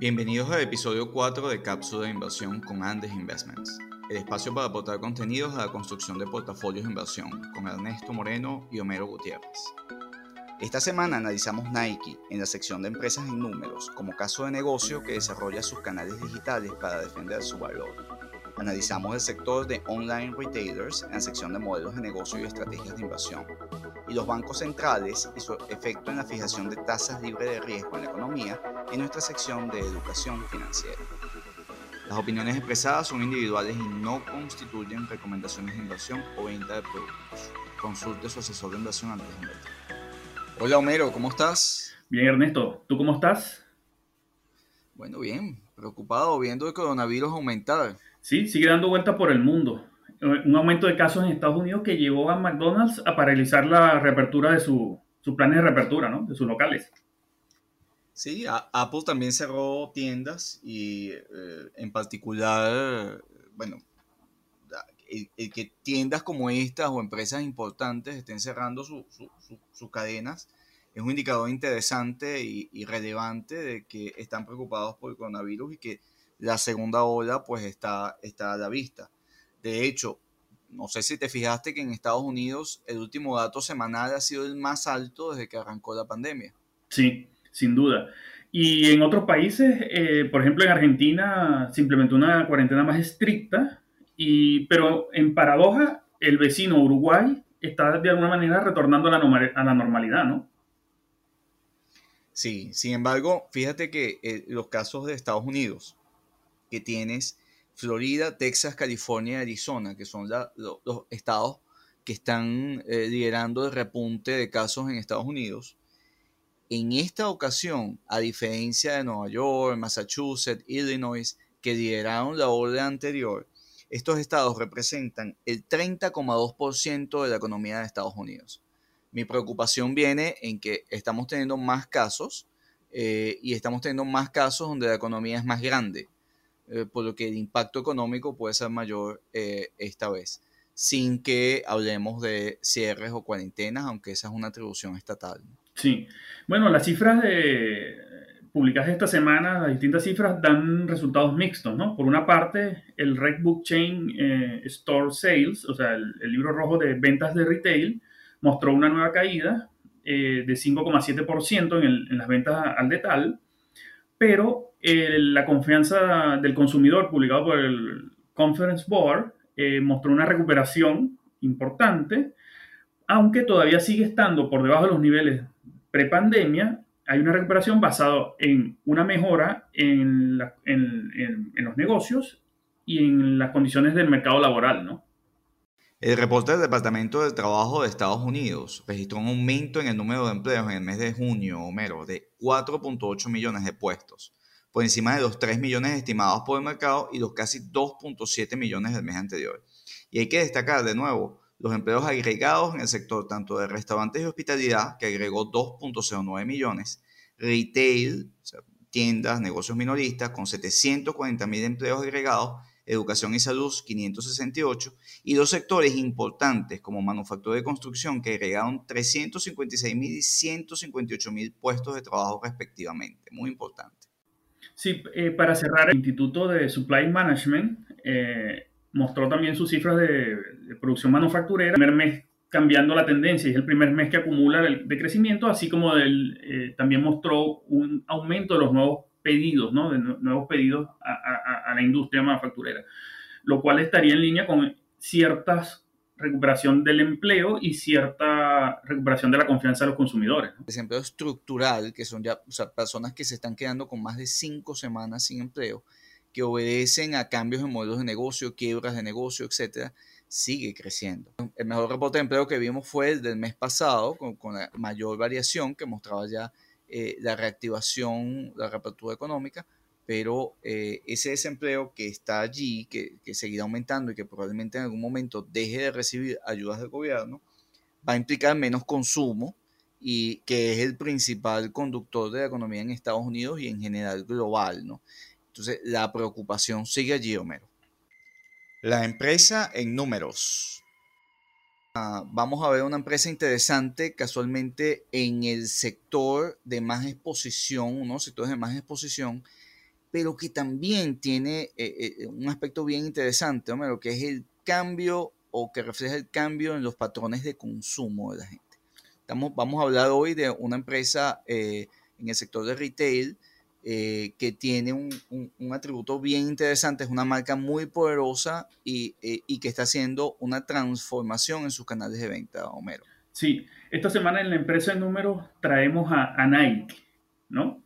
Bienvenidos al episodio 4 de Cápsula de Inversión con Andes Investments, el espacio para aportar contenidos a la construcción de portafolios de inversión con Ernesto Moreno y Homero Gutiérrez. Esta semana analizamos Nike en la sección de empresas en números como caso de negocio que desarrolla sus canales digitales para defender su valor. Analizamos el sector de online retailers en la sección de modelos de negocio y estrategias de inversión y los bancos centrales y su efecto en la fijación de tasas libres de riesgo en la economía en nuestra sección de educación financiera. Las opiniones expresadas son individuales y no constituyen recomendaciones de inversión o venta de productos. Consulte su asesor de inversión antes de invertir. Hola Homero, ¿cómo estás? Bien Ernesto, ¿tú cómo estás? Bueno, bien, preocupado viendo el coronavirus aumentar. Sí, sigue dando vueltas por el mundo un aumento de casos en Estados Unidos que llevó a McDonald's a paralizar la reapertura de su, sus planes de reapertura, ¿no? De sus locales. Sí, Apple también cerró tiendas y eh, en particular, bueno, el, que tiendas como estas o empresas importantes estén cerrando sus cadenas es un indicador interesante y, y, relevante de que están preocupados por el coronavirus y que la segunda ola pues está, está a la vista. De hecho, no sé si te fijaste que en Estados Unidos el último dato semanal ha sido el más alto desde que arrancó la pandemia. Sí, sin duda. Y en otros países, eh, por ejemplo en Argentina, se implementó una cuarentena más estricta, y, pero en paradoja, el vecino Uruguay está de alguna manera retornando a la, a la normalidad, ¿no? Sí, sin embargo, fíjate que eh, los casos de Estados Unidos, que tienes Florida, Texas, California Arizona, que son los estados que están eh, liderando el repunte de casos en Estados Unidos. En esta ocasión, a diferencia de Nueva York, Massachusetts, Illinois, que lideraron la orden anterior, estos estados representan el 30,2% de la economía de Estados Unidos. Mi preocupación viene en que estamos teniendo más casos eh, y estamos teniendo más casos donde la economía es más grande. Eh, por lo que el impacto económico puede ser mayor eh, esta vez, sin que hablemos de cierres o cuarentenas, aunque esa es una atribución estatal. Sí, bueno, las cifras publicadas esta semana, las distintas cifras dan resultados mixtos, ¿no? Por una parte, el Red Book Chain eh, Store Sales, o sea, el, libro rojo de ventas de retail, mostró una nueva caída de 5,7% en, en, las ventas al detal, pero la confianza del consumidor publicado por el Conference Board eh, mostró una recuperación importante, aunque todavía sigue estando por debajo de los niveles prepandemia, hay una recuperación basada en una mejora en, en, los negocios y en las condiciones del mercado laboral, ¿no? El reporte del Departamento del Trabajo de Estados Unidos registró un aumento en el número de empleos en el mes de junio, Homero, de 4.8 millones de puestos, por encima de los 3 millones estimados por el mercado y los casi 2.7 millones del mes anterior. Y hay que destacar de nuevo los empleos agregados en el sector tanto de restaurantes y hospitalidad, que agregó 2.09 millones, retail, tiendas, negocios minoristas, con 740 mil empleos agregados, educación y salud 568, y dos sectores importantes como manufactura y construcción que agregaron 356 mil y 158 mil puestos de trabajo respectivamente. Muy importante. Sí, eh, para cerrar, el Instituto de Supply Management eh, mostró también sus cifras de, producción manufacturera. El primer mes cambiando la tendencia es el primer mes que acumula de crecimiento, así como eh, también mostró un aumento de los nuevos pedidos, ¿no? de nuevos pedidos a, a la industria manufacturera, lo cual estaría en línea con ciertas recuperación del empleo y cierta recuperación de la confianza de los consumidores. Desempleo estructural, que son ya personas que se están quedando con más de cinco semanas sin empleo, que obedecen a cambios en modelos de negocio, quiebras de negocio, etcétera, sigue creciendo. El mejor reporte de empleo que vimos fue el del mes pasado, con, la mayor variación que mostraba ya eh, la reactivación, la reapertura económica, pero eh, ese desempleo que está allí, que, que, seguirá aumentando y que probablemente en algún momento deje de recibir ayudas del gobierno, va a implicar menos consumo y que es el principal conductor de la economía en Estados Unidos y en general global, ¿no? Entonces, la preocupación sigue allí, Homero. La empresa en números. Ah, vamos a ver una empresa interesante casualmente en el sector de más exposición, unos sectores de más exposición, pero que también tiene eh, eh, un aspecto bien interesante, Homero, que es el cambio o que refleja el cambio en los patrones de consumo de la gente. Estamos, vamos a hablar hoy de una empresa en el sector de retail eh, que tiene un, atributo bien interesante, es una marca muy poderosa y, eh, y, que está haciendo una transformación en sus canales de venta, Homero. Sí, esta semana en la empresa de números traemos a, a Nike, ¿no?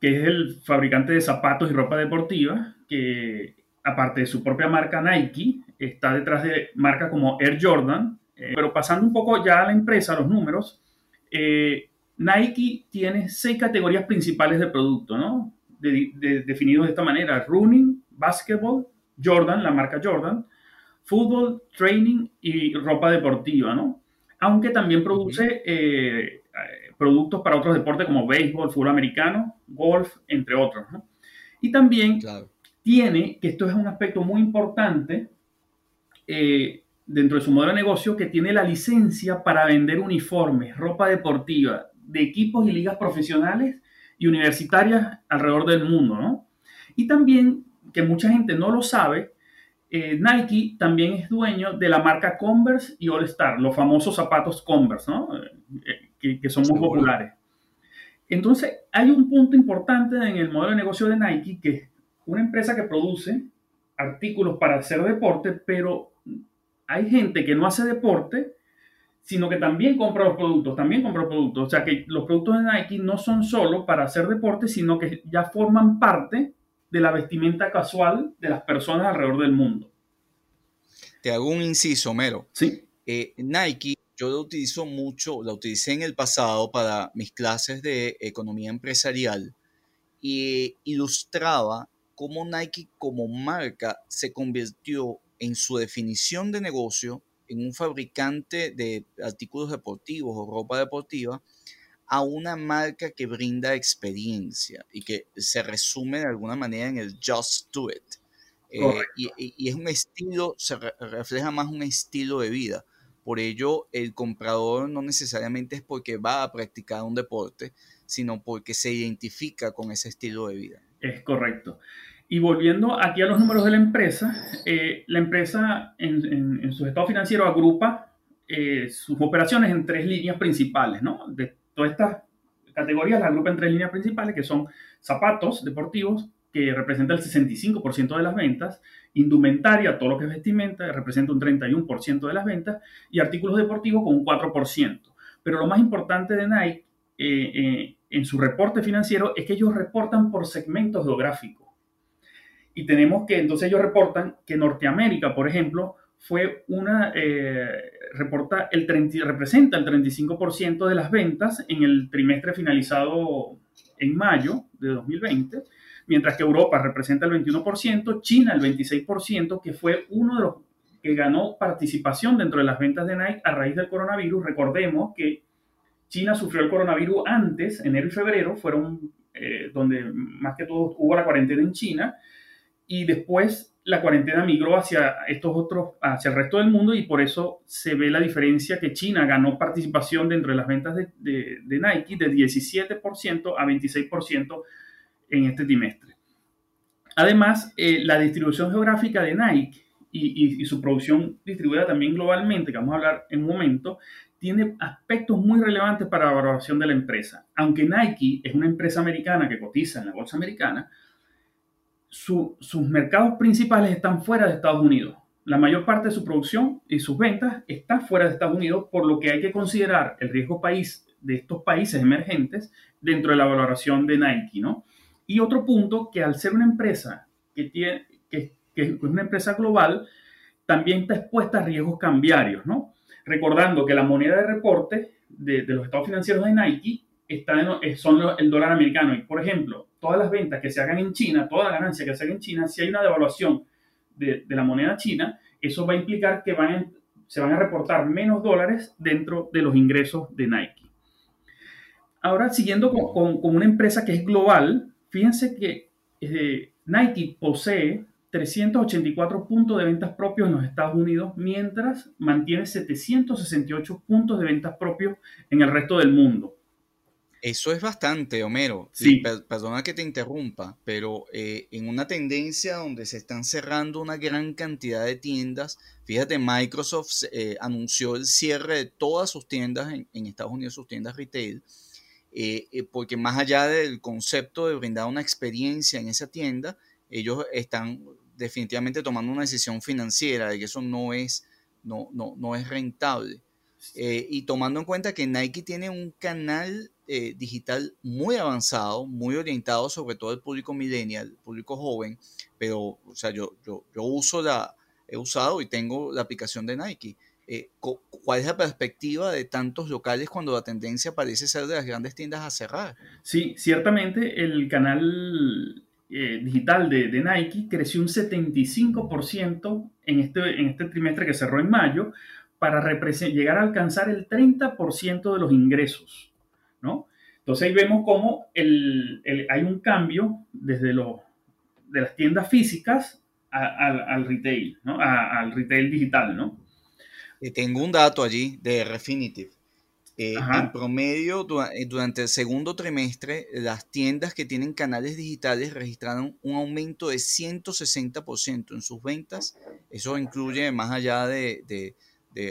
Que es el fabricante de zapatos y ropa deportiva, que aparte de su propia marca Nike, está detrás de marcas como Air Jordan. Eh, pero pasando un poco ya a la empresa, a los números, eh, Nike tiene seis categorías principales de producto, ¿no? definidos de esta manera: running, basketball, Jordan, la marca Jordan, fútbol, training y ropa deportiva, ¿no? Aunque también produce eh, productos para otros deportes como béisbol, fútbol americano, golf, entre otros, ¿no? Y también tiene, que esto es un aspecto muy importante, eh, dentro de su modelo de negocio, que tiene la licencia para vender uniformes, ropa deportiva, de equipos y ligas profesionales y universitarias alrededor del mundo, ¿no? Y también, que mucha gente no lo sabe, eh, Nike también es dueño de la marca Converse y All Star, los famosos zapatos Converse, ¿no? Eh, que, que, son muy populares. Entonces, hay un punto importante en el modelo de negocio de Nike, que es una empresa que produce artículos para hacer deporte, pero hay gente que no hace deporte sino que también compra los productos, también compra productos. O sea que los productos de Nike no son solo para hacer deporte, sino que ya forman parte de la vestimenta casual de las personas alrededor del mundo. Te hago un inciso, Mero. Sí. Eh, Nike, yo lo utilizo mucho, la utilicé en el pasado para mis clases de economía empresarial y ilustraba cómo Nike como marca se convirtió en su definición de negocio en un fabricante de artículos deportivos o ropa deportiva a una marca que brinda experiencia y que se resume de alguna manera en el just do it. Eh, y, es un estilo, se refleja más un estilo de vida. Por ello, el comprador no necesariamente es porque va a practicar un deporte, sino porque se identifica con ese estilo de vida. Es correcto. Y volviendo aquí a los números de la empresa, eh, la empresa en, en, su estado financiero agrupa eh, sus operaciones en tres líneas principales, ¿no? De todas estas categorías las agrupa en tres líneas principales, que son zapatos deportivos, que representa el 65% de las ventas, indumentaria, todo lo que es vestimenta, representa un 31% de las ventas, y artículos deportivos con un 4%. Pero lo más importante de Nike eh, en su reporte financiero es que ellos reportan por segmentos geográficos. Y tenemos que, entonces ellos reportan que Norteamérica, por ejemplo, fue una, eh, reporta el 30, representa el 35% de las ventas en el trimestre finalizado en mayo de 2020, mientras que Europa representa el 21%, China el 26%, que fue uno de los que ganó participación dentro de las ventas de Nike a raíz del coronavirus. Recordemos que China sufrió el coronavirus antes, enero y febrero, fueron eh, donde más que todo hubo la cuarentena en China, y después la cuarentena migró hacia estos otros, hacia el resto del mundo y por eso se ve la diferencia que China ganó participación dentro de las ventas de, de, Nike de 17% a 26% en este trimestre. Además, eh, la distribución geográfica de Nike y, y, su producción distribuida también globalmente, que vamos a hablar en un momento, tiene aspectos muy relevantes para la valoración de la empresa. Aunque Nike es una empresa americana que cotiza en la bolsa americana, sus mercados principales están fuera de Estados Unidos. La mayor parte de su producción y sus ventas está fuera de Estados Unidos, por lo que hay que considerar el riesgo país de estos países emergentes dentro de la valoración de Nike, ¿no? Y otro punto, que al ser una empresa que, tiene, que, es una empresa global, también está expuesta a riesgos cambiarios, ¿no? Recordando que la moneda de reporte de, los estados financieros de Nike está son el dólar americano. Y, por ejemplo, todas las ventas que se hagan en China, toda la ganancia que se haga en China, si hay una devaluación de, la moneda china, eso va a implicar que van se van a reportar menos dólares dentro de los ingresos de Nike. Ahora, siguiendo con, una empresa que es global, fíjense que eh, Nike posee 384 puntos de ventas propios en los Estados Unidos, mientras mantiene 768 puntos de ventas propios en el resto del mundo. Eso es bastante, Homero. Sí. perdona que te interrumpa, pero eh, en una tendencia donde se están cerrando una gran cantidad de tiendas, fíjate, Microsoft eh, anunció el cierre de todas sus tiendas en, Estados Unidos, sus tiendas retail, eh, porque más allá del concepto de brindar una experiencia en esa tienda, ellos están definitivamente tomando una decisión financiera de que eso no es, no, no, no es rentable. Y tomando en cuenta que Nike tiene un canal eh, digital muy avanzado, muy orientado sobre todo al público millennial, público joven, pero, o sea, yo, yo, yo uso la, he usado y tengo la aplicación de Nike. Eh, ¿Cuál es la perspectiva de tantos locales cuando la tendencia parece ser de las grandes tiendas a cerrar? Sí, ciertamente el canal eh, digital de, de, Nike creció un 75% en este, en este trimestre que cerró en mayo para llegar a alcanzar el 30% de los ingresos. Entonces ahí vemos cómo hay un cambio desde lo, de las tiendas físicas al retail, al retail digital, ¿no? tengo un dato allí de Refinitiv. Eh, en promedio, eh, durante el segundo trimestre, las tiendas que tienen canales digitales registraron un aumento de 160% en sus ventas. Eso incluye, más allá de, de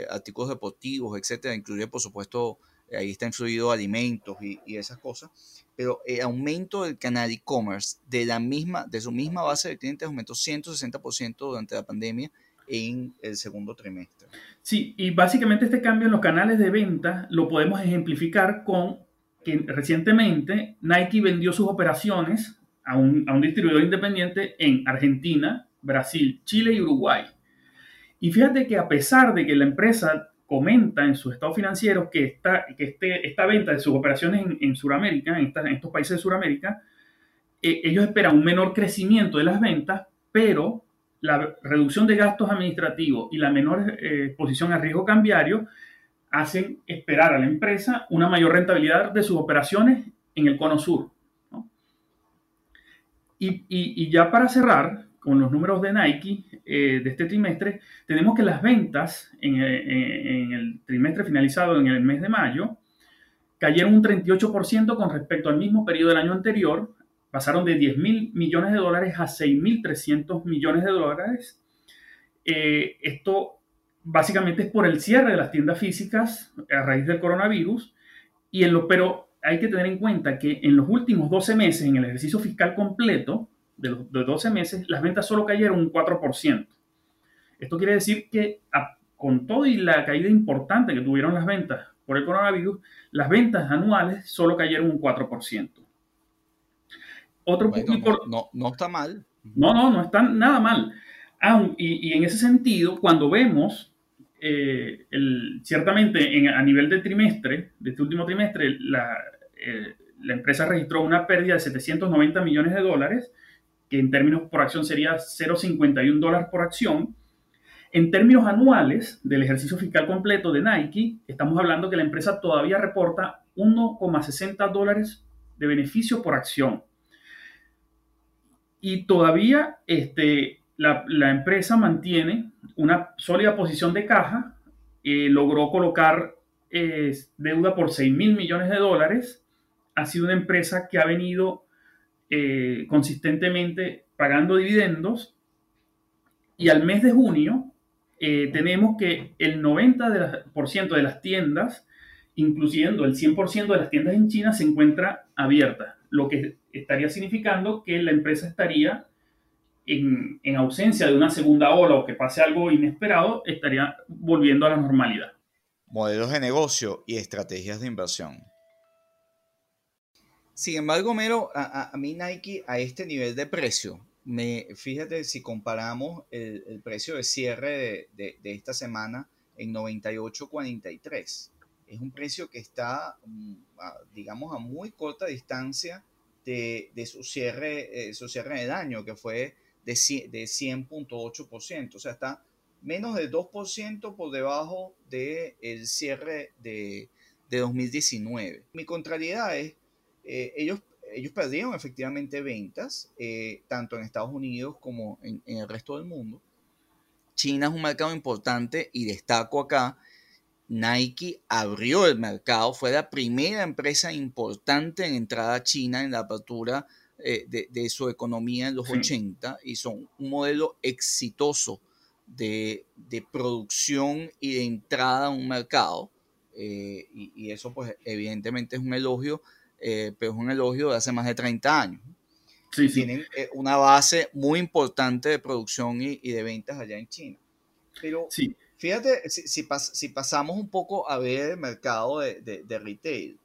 artículos deportivos, etcétera, incluye, por supuesto, ahí está influido alimentos y, esas cosas, pero el aumento del canal e-commerce de la misma, de su misma base de clientes aumentó 160% durante la pandemia en el segundo trimestre. Sí, y básicamente este cambio en los canales de venta lo podemos ejemplificar con que recientemente Nike vendió sus operaciones a un, a un distribuidor independiente en Argentina, Brasil, Chile y Uruguay. Y fíjate que a pesar de que la empresa comenta en su estado financiero que esta, que este, esta venta de sus operaciones en, en Sudamérica, en, estos países de Sudamérica, eh, ellos esperan un menor crecimiento de las ventas, pero la reducción de gastos administrativos y la menor eh, exposición a riesgo cambiario hacen esperar a la empresa una mayor rentabilidad de sus operaciones en el cono sur. Y ya para cerrar, con los números de Nike eh, de este trimestre, tenemos que las ventas en, eh, en, el trimestre finalizado en el mes de mayo cayeron un 38% con respecto al mismo periodo del año anterior, pasaron de 10 mil millones de dólares a 6.300 millones de dólares. Eh, esto básicamente es por el cierre de las tiendas físicas a raíz del coronavirus, y en lo, pero hay que tener en cuenta que en los últimos 12 meses, en el ejercicio fiscal completo, de los 12 meses, las ventas solo cayeron un 4%. Esto quiere decir que con todo y la caída importante que tuvieron las ventas por el coronavirus, las ventas anuales solo cayeron un 4%. Otro no, no, está mal. No, no, no está nada mal. y, en ese sentido, cuando vemos, eh, ciertamente a nivel de trimestre, de este último trimestre, la, eh, la empresa registró una pérdida de 790 millones de dólares, que en términos por acción sería 0,51 dólares por acción. En términos anuales del ejercicio fiscal completo de Nike, estamos hablando que la empresa todavía reporta 1,60 dólares de beneficio por acción. Y todavía este, la, empresa mantiene una sólida posición de caja, eh, logró colocar eh, deuda por 6 mil millones de dólares, ha sido una empresa que ha venido eh, consistentemente pagando dividendos y al mes de junio eh, tenemos que el 90% de, las tiendas, incluyendo el 100% de las tiendas en China, se encuentra abierta, lo que estaría significando que la empresa estaría en, en ausencia de una segunda ola o que pase algo inesperado, estaría volviendo a la normalidad. Modelos de negocio y estrategias de inversión. Sin embargo, Mero, a, mí Nike a este nivel de precio, me, fíjate si comparamos el, precio de cierre de, esta semana en 98.43. Es un precio que está, mm, digamos, a muy corta distancia de, su, cierre, eh, su cierre del año, que fue de, de 100.8%. O sea, está menos del 2% por debajo del cierre de, de 2019. Mi contrariedad es eh, ellos, ellos perdieron efectivamente ventas, eh, tanto en Estados Unidos como en, el resto del mundo. China es un mercado importante y destaco acá Nike abrió el mercado, fue la primera empresa importante en entrada a China en la apertura eh, de, su economía en los 80 y son un modelo exitoso de, producción y de entrada a un mercado. Eh, y, eso pues evidentemente es un elogio, eh, pero es un elogio de hace más de 30 años. Tienen una base muy importante de producción y, de ventas allá en China. Pero fíjate, si, si, pasamos un poco a ver el mercado de, de retail,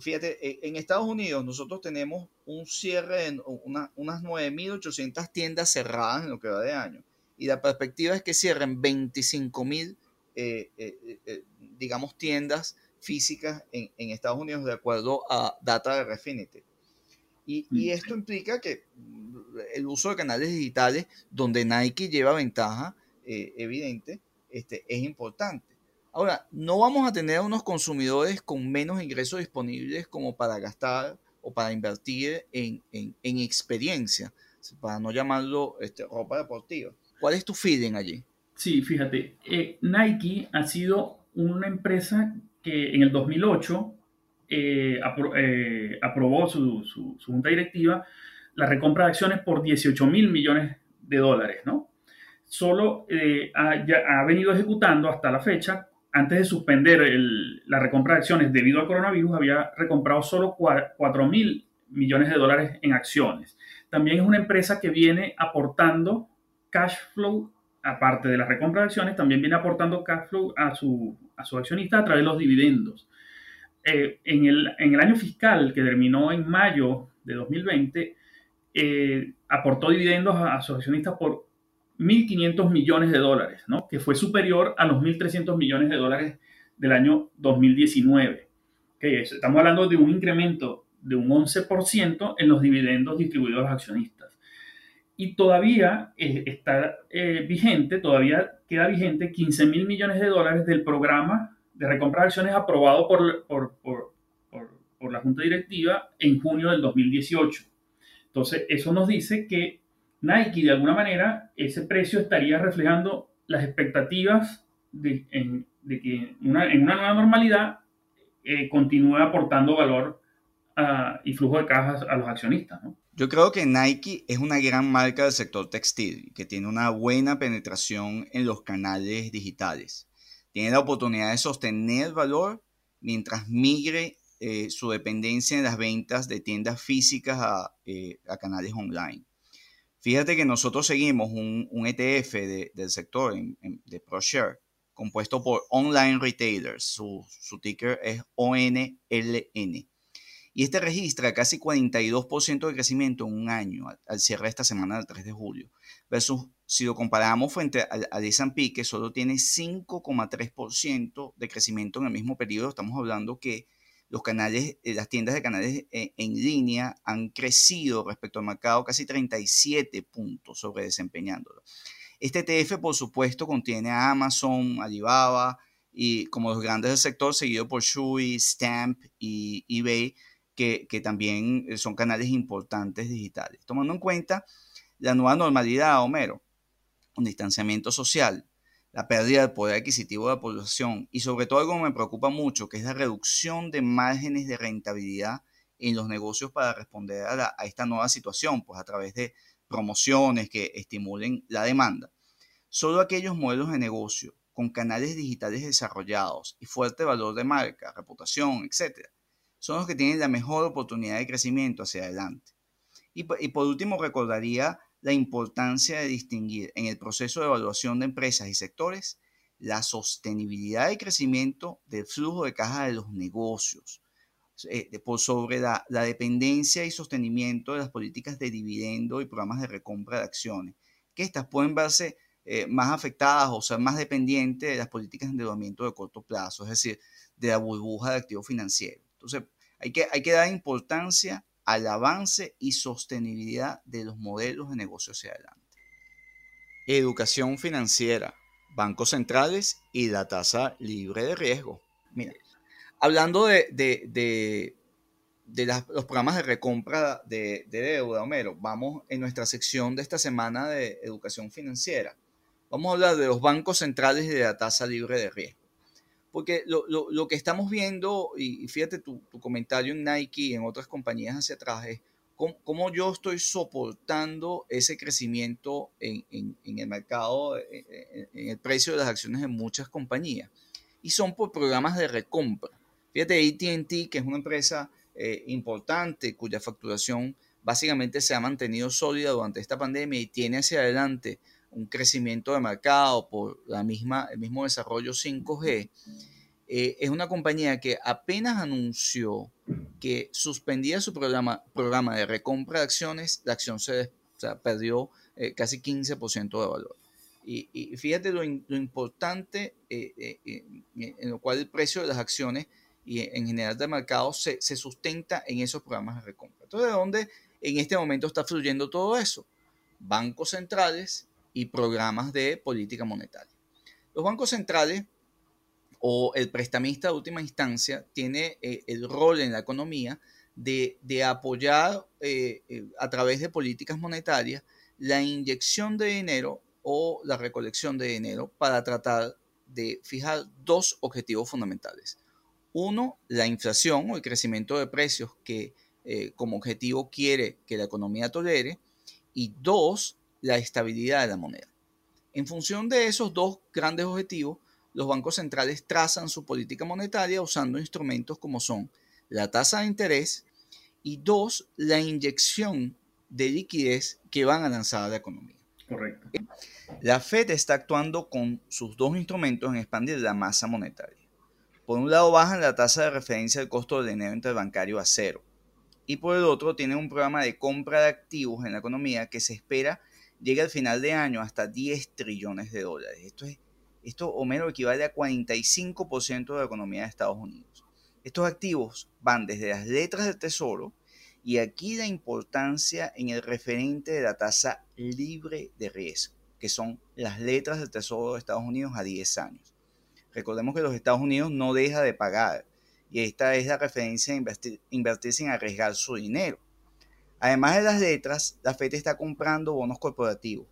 fíjate, e, en Estados Unidos nosotros tenemos un cierre en unas 9.800 tiendas cerradas en lo que va de año. Y la perspectiva es que cierren 25.000, eh, eh, eh, digamos, tiendas físicas en, Estados Unidos de acuerdo a data de Refinity. Y, y, mm. esto implica que el uso de canales digitales, donde Nike lleva ventaja evidente, este, es importante. Ahora, no vamos a tener unos consumidores con menos ingresos disponibles como para gastar o para invertir en, experiencia, para no llamarlo este, ropa deportiva. ¿Cuál es tu feeling allí? Sí, fíjate, eh, Nike ha sido una empresa que en el 2008 eh, eh, aprobó su, junta directiva la recompra de acciones por 18 mil millones de dólares, ¿no? Solo ha, ya ha venido ejecutando hasta la fecha antes de suspender la recompra de acciones debido al coronavirus, había recomprado solo 4 mil millones de dólares en acciones. También es una empresa que viene aportando cash flow, aparte de la recompra de acciones, también viene aportando cash flow a su, a accionista a través de los dividendos. Eh, en, el, en, el, año fiscal que terminó en mayo de 2020, eh, aportó dividendos a, sus accionistas por 1.500 millones de dólares, ¿no? que fue superior a los 1.300 millones de dólares del año 2019. Que estamos hablando de un incremento de un 11% en los dividendos distribuidos a los accionistas. Y todavía eh, está eh, vigente, todavía queda vigente 15 mil millones de dólares del programa de recompra de acciones aprobado por, por, por, por la Junta Directiva en junio del 2018. Entonces, eso nos dice que Nike, de alguna manera, ese precio estaría reflejando las expectativas de, que en una nueva normalidad eh, continúe aportando valor y flujo de cajas a los accionistas. Yo creo que Nike es una gran marca del sector textil que tiene una buena penetración en los canales digitales. Tiene la oportunidad de sostener valor mientras migre eh, su dependencia en las ventas de tiendas físicas a, eh, canales online. Fíjate que nosotros seguimos un, ETF del sector de ProShare compuesto por Online Retailers. Su, ticker es ONLN. Y este registra casi 42% de crecimiento en un año al, cierre de esta semana del 3 de julio. Versus si lo comparamos frente al, S&P que solo tiene 5,3% de crecimiento en el mismo periodo, estamos hablando que los canales, eh, las tiendas de canales eh, en línea han crecido respecto al mercado casi 37 puntos sobre desempeñándolo. Este ETF, por supuesto, contiene a Amazon, Alibaba y como los grandes del sector, seguido por Shui, Stamp y eBay, que, también son canales importantes digitales. Tomando en cuenta la nueva normalidad, Homero, un distanciamiento social, la pérdida del poder adquisitivo de la población y sobre todo algo que me preocupa mucho, que es la reducción de márgenes de rentabilidad en los negocios para responder a, esta nueva situación, pues a través de promociones que estimulen la demanda. Solo aquellos modelos de negocio con canales digitales desarrollados y fuerte valor de marca, reputación, etc., son los que tienen la mejor oportunidad de crecimiento hacia adelante. Y, y por último, recordaría la importancia de distinguir en el proceso de evaluación de empresas y sectores la sostenibilidad y crecimiento del flujo de caja de los negocios, eh, por sobre la, dependencia y sostenimiento de las políticas de dividendo y programas de recompra de acciones, que estas pueden verse eh, más afectadas o ser más dependientes de las políticas de endeudamiento de corto plazo, es decir, de la burbuja de activos financieros. Entonces, hay que, hay que dar importancia al avance y sostenibilidad de los modelos de negocio hacia adelante. Educación financiera, bancos centrales y la tasa libre de riesgo. Mira, hablando de, de, los programas de recompra de, de deuda, Homero, vamos en nuestra sección de esta semana de educación financiera. Vamos a hablar de los bancos centrales y de la tasa libre de riesgo. Porque lo, lo, lo que estamos viendo, y, fíjate tu, tu, comentario en Nike y en otras compañías hacia atrás, es cómo, yo estoy soportando ese crecimiento en, en, el mercado, en, en, el precio de las acciones de muchas compañías. Y son por programas de recompra. Fíjate, ATT, que es una empresa eh, importante cuya facturación básicamente se ha mantenido sólida durante esta pandemia y tiene hacia adelante un crecimiento de mercado por la misma, el mismo desarrollo 5G, eh, es una compañía que apenas anunció que suspendía su programa, programa de recompra de acciones, la acción se perdió eh, casi 15% de valor. Y, fíjate lo, importante eh, en lo cual el precio de las acciones y en general del mercado se, se sustenta en esos programas de recompra. Entonces, ¿de dónde en este momento está fluyendo todo eso? Bancos centrales y programas de política monetaria. Los bancos centrales o el prestamista de última instancia tiene eh, el rol en la economía de, apoyar eh, eh, a través de políticas monetarias la inyección de dinero o la recolección de dinero para tratar de fijar dos objetivos fundamentales. Uno, la inflación o el crecimiento de precios que como objetivo quiere que la economía tolere. Y dos, la estabilidad de la moneda. En función de esos dos grandes objetivos, los bancos centrales trazan su política monetaria usando instrumentos como son la tasa de interés y dos, la inyección de liquidez que van a lanzar a la economía. Correcto. La Fed está actuando con sus dos instrumentos en expandir la masa monetaria. Por un lado bajan la tasa de referencia del costo del dinero interbancario a cero y por el otro tienen un programa de compra de activos en la economía que se espera llega al final de año hasta 10 trillones de dólares. Esto, es, esto o menos equivale a 45% de la economía de Estados Unidos. Estos activos van desde las letras del tesoro y aquí la importancia en el referente de la tasa libre de riesgo, que son las letras del tesoro de Estados Unidos a 10 años. Recordemos que los Estados Unidos no deja de pagar y esta es la referencia de invertir, invertir sin arriesgar su dinero. Además de las letras, la FED está comprando bonos corporativos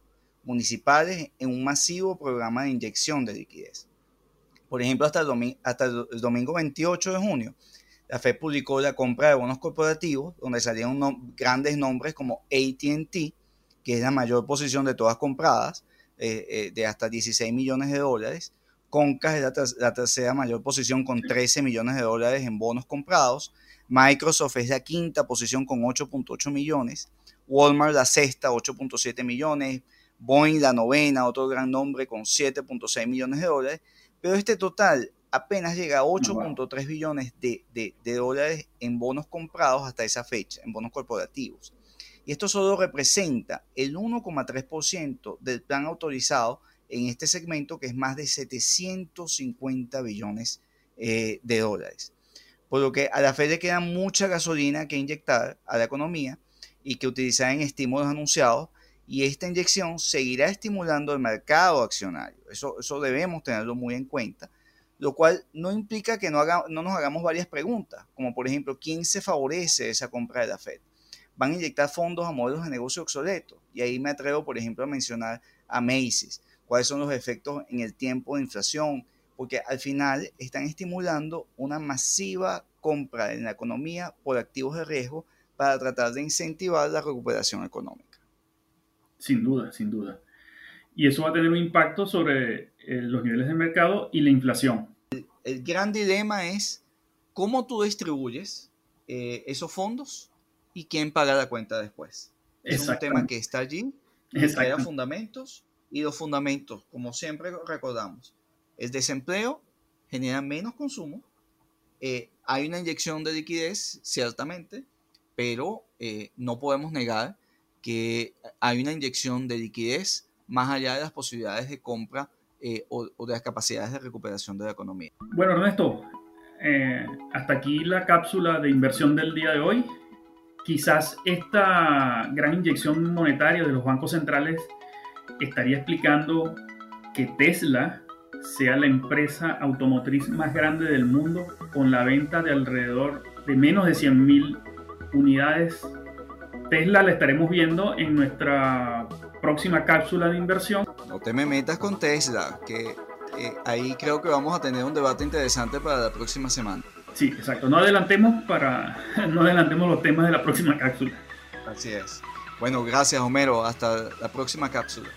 municipales en un masivo programa de inyección de liquidez. Por ejemplo, hasta el, hasta domingo 28 de junio, la FED publicó la compra de bonos corporativos, donde salieron grandes nombres como ATT, que es la mayor posición de todas compradas, eh, eh, de hasta 16 millones de dólares. Concas es la, tercera mayor posición con 13 millones de dólares en bonos comprados. Microsoft es la quinta posición con 8.8 millones. Walmart la sexta, 8.7 millones. Boeing la novena, otro gran nombre con 7.6 millones de dólares. Pero este total apenas llega a 8.3 billones de, de, dólares en bonos comprados hasta esa fecha, en bonos corporativos. Y esto solo representa el 1,3% del plan autorizado en este segmento que es más de 750 billones eh, de dólares por lo que a la Fed le queda mucha gasolina que inyectar a la economía y que utilizar en estímulos anunciados y esta inyección seguirá estimulando el mercado accionario. Eso, eso debemos tenerlo muy en cuenta, lo cual no implica que no, haga, no nos hagamos varias preguntas, como por ejemplo, ¿quién se favorece esa compra de la Fed? Van a inyectar fondos a modelos de negocio obsoletos y ahí me atrevo, por ejemplo, a mencionar a Macy's, cuáles son los efectos en el tiempo de inflación, porque al final están estimulando una masiva compra en la economía por activos de riesgo para tratar de incentivar la recuperación económica. Sin duda, sin duda. Y eso va a tener un impacto sobre eh, los niveles de mercado y la inflación. El, gran dilema es cómo tú distribuyes eh, esos fondos y quién paga la cuenta después. Es un tema que está allí, que fundamentos y los fundamentos, como siempre recordamos, el desempleo genera menos consumo, eh, hay una inyección de liquidez, ciertamente, pero eh, no podemos negar que hay una inyección de liquidez más allá de las posibilidades de compra eh, o, de las capacidades de recuperación de la economía. Bueno, Ernesto, hasta aquí la cápsula de inversión del día de hoy. Quizás esta gran inyección monetaria de los bancos centrales estaría explicando que Tesla sea la empresa automotriz más grande del mundo con la venta de alrededor de menos de 100.000 unidades. Tesla la estaremos viendo en nuestra próxima cápsula de inversión. No te me metas con Tesla, que eh, ahí creo que vamos a tener un debate interesante para la próxima semana. Sí, exacto. No adelantemos para no adelantemos los temas de la próxima cápsula. Así es. Bueno, gracias Homero. Hasta la próxima cápsula.